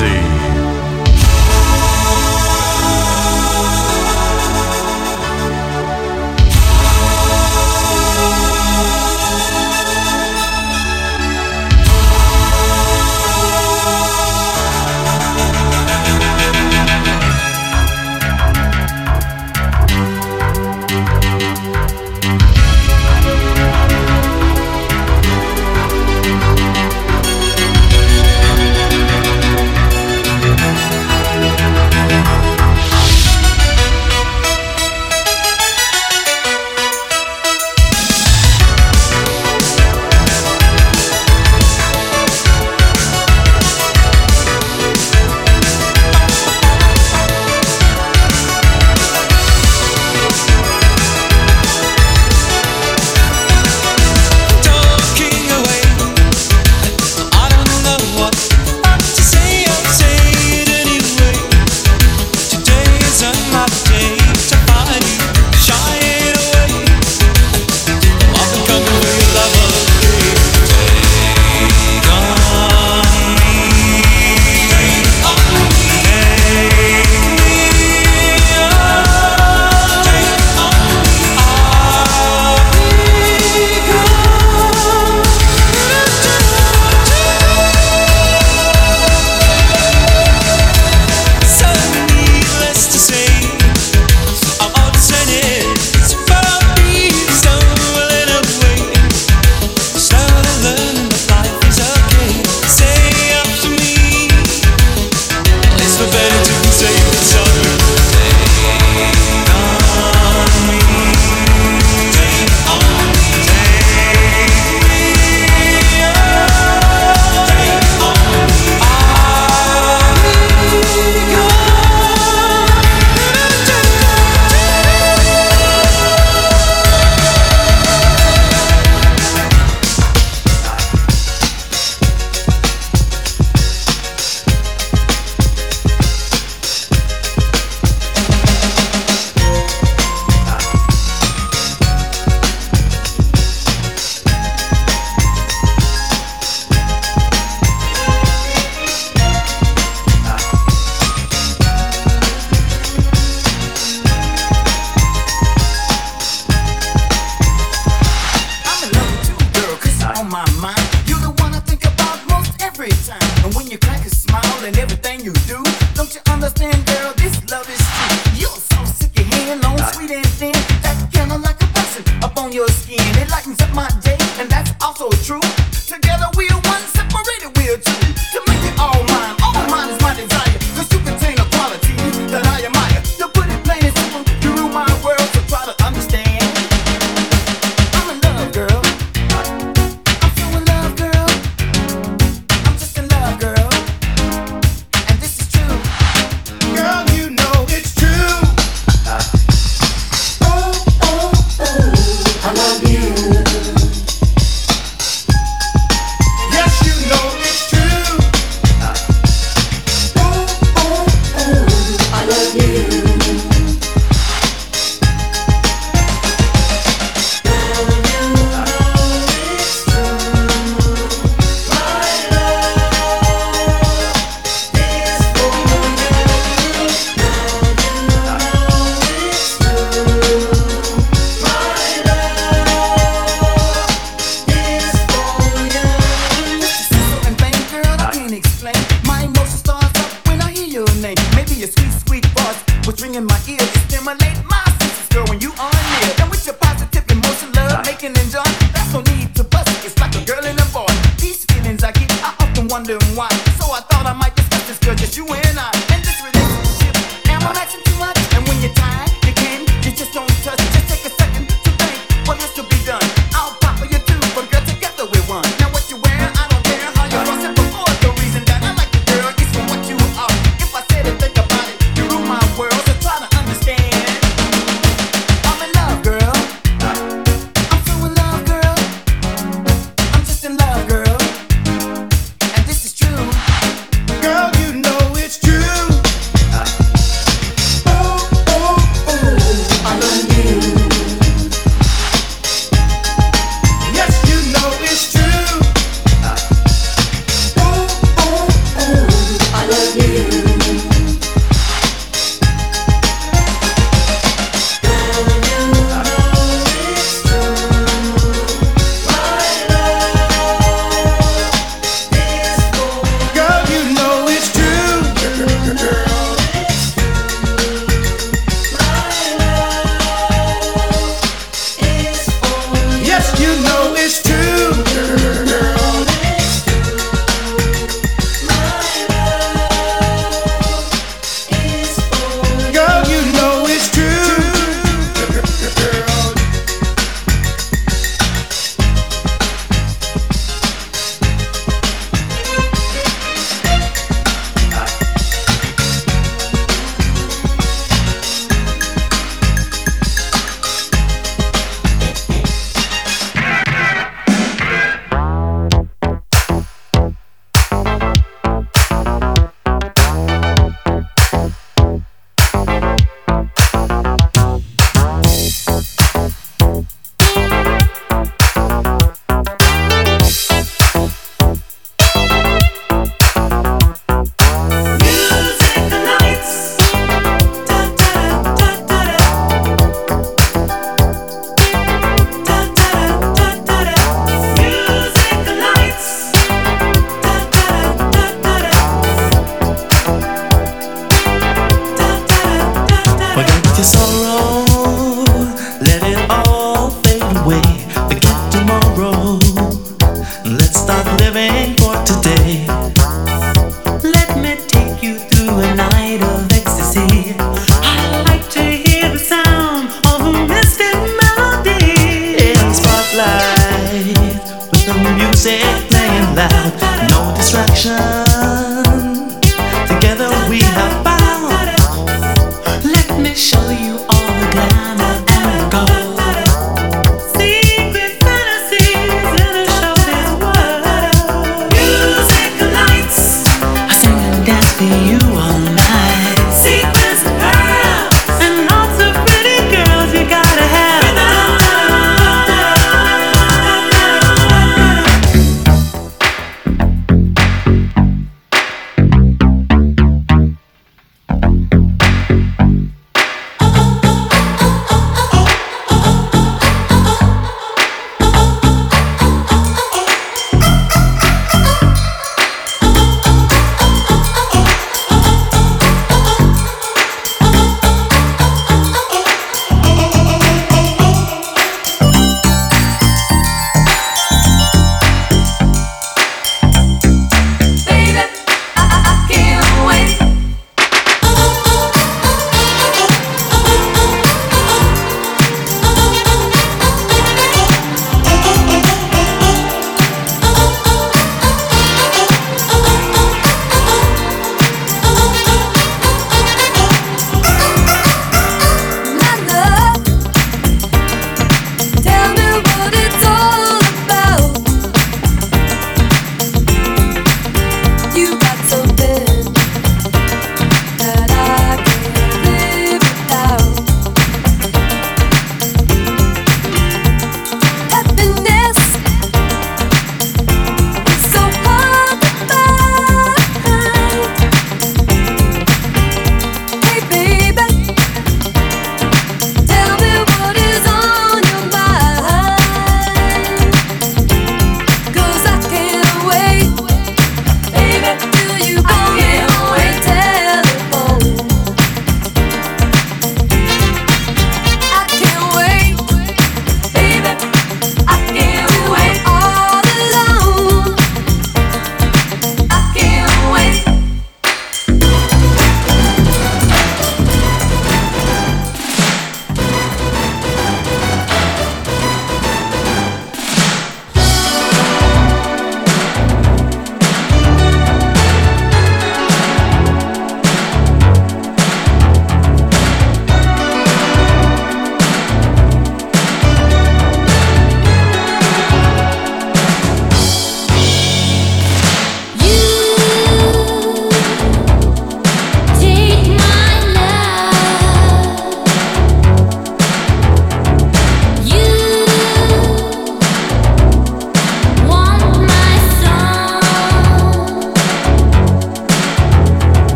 Girl,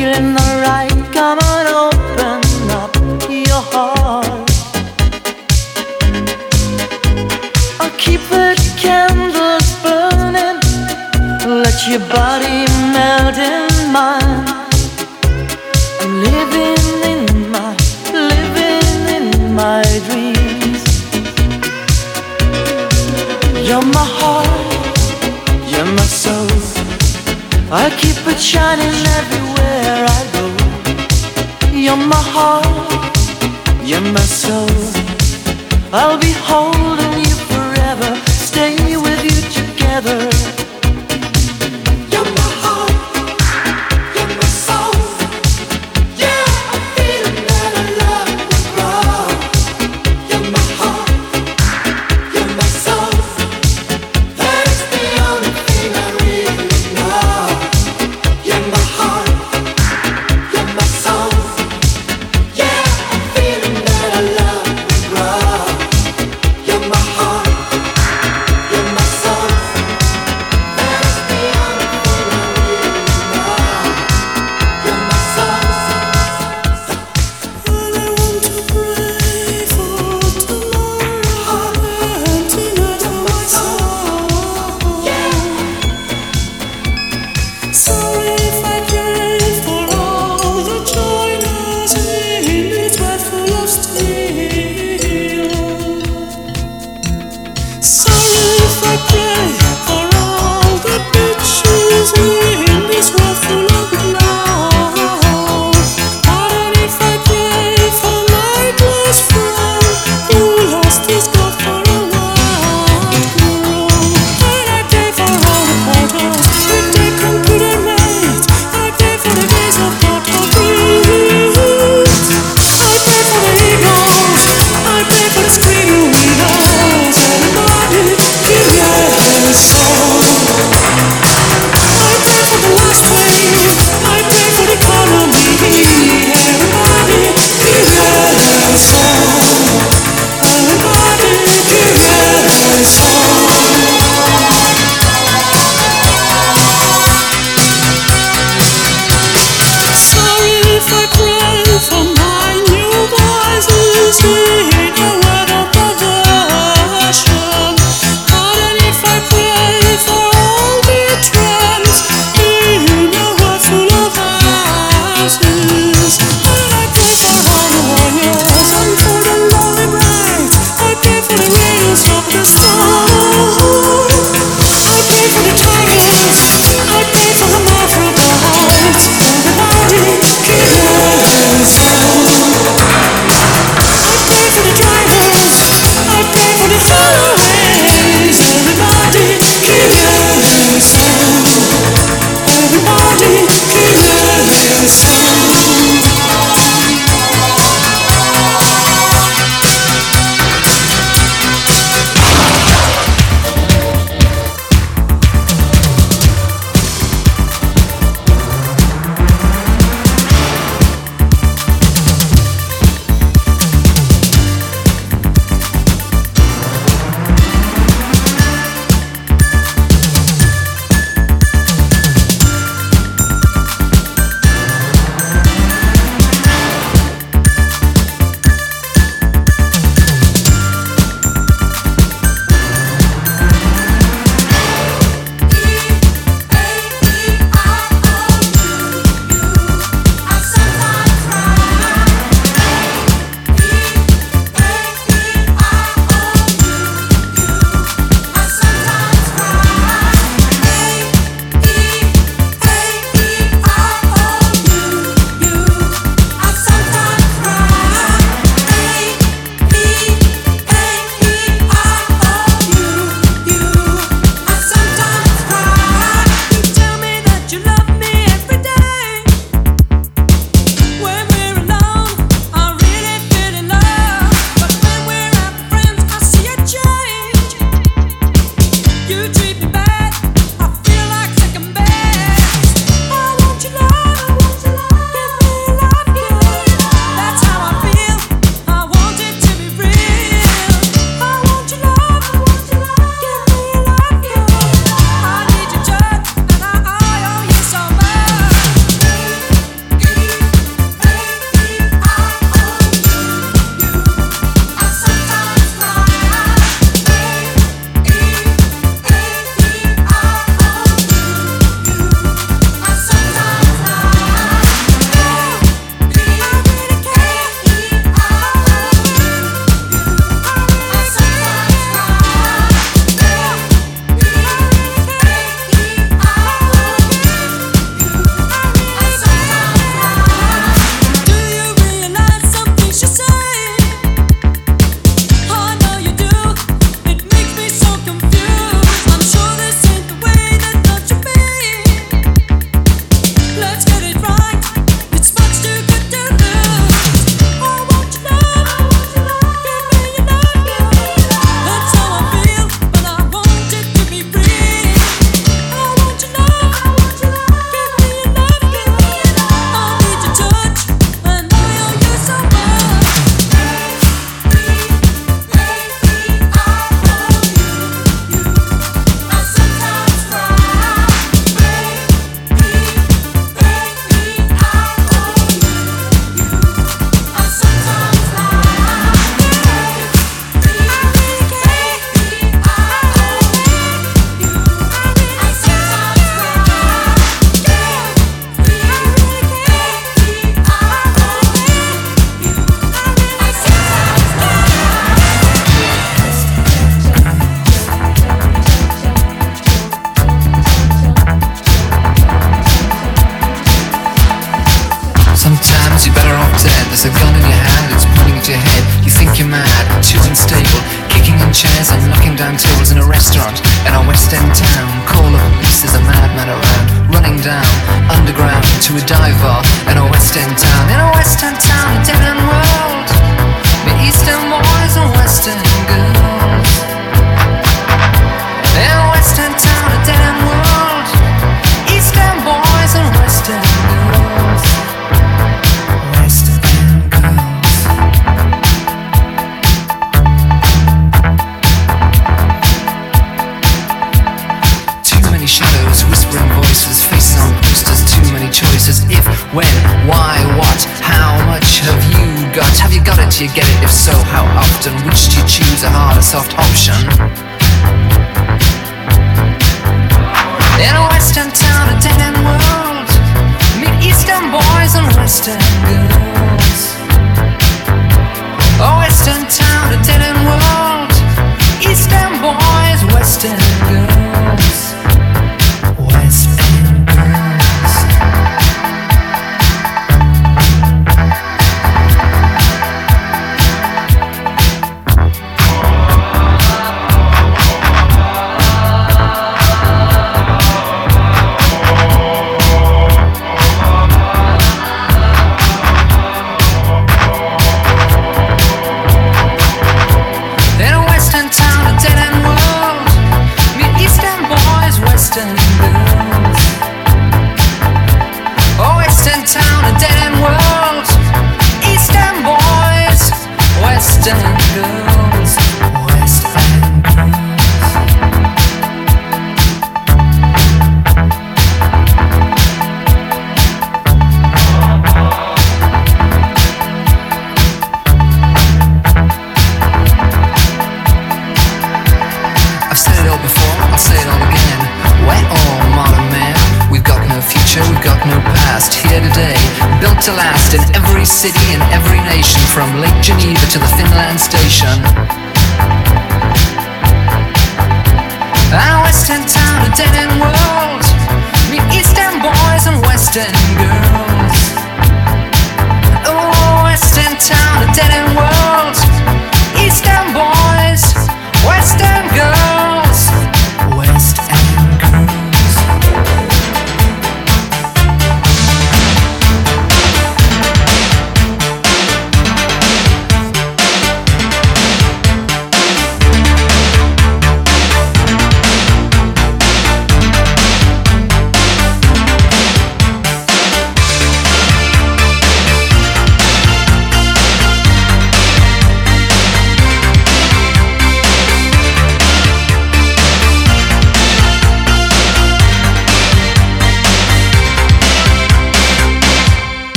feeling come open up your heart. I keep the candles burning, let your body melt in mine. I'm living in my, living in my dreams. You're my heart, you're my soul. I keep it shining every my heart, you're my soul. I'll be holding.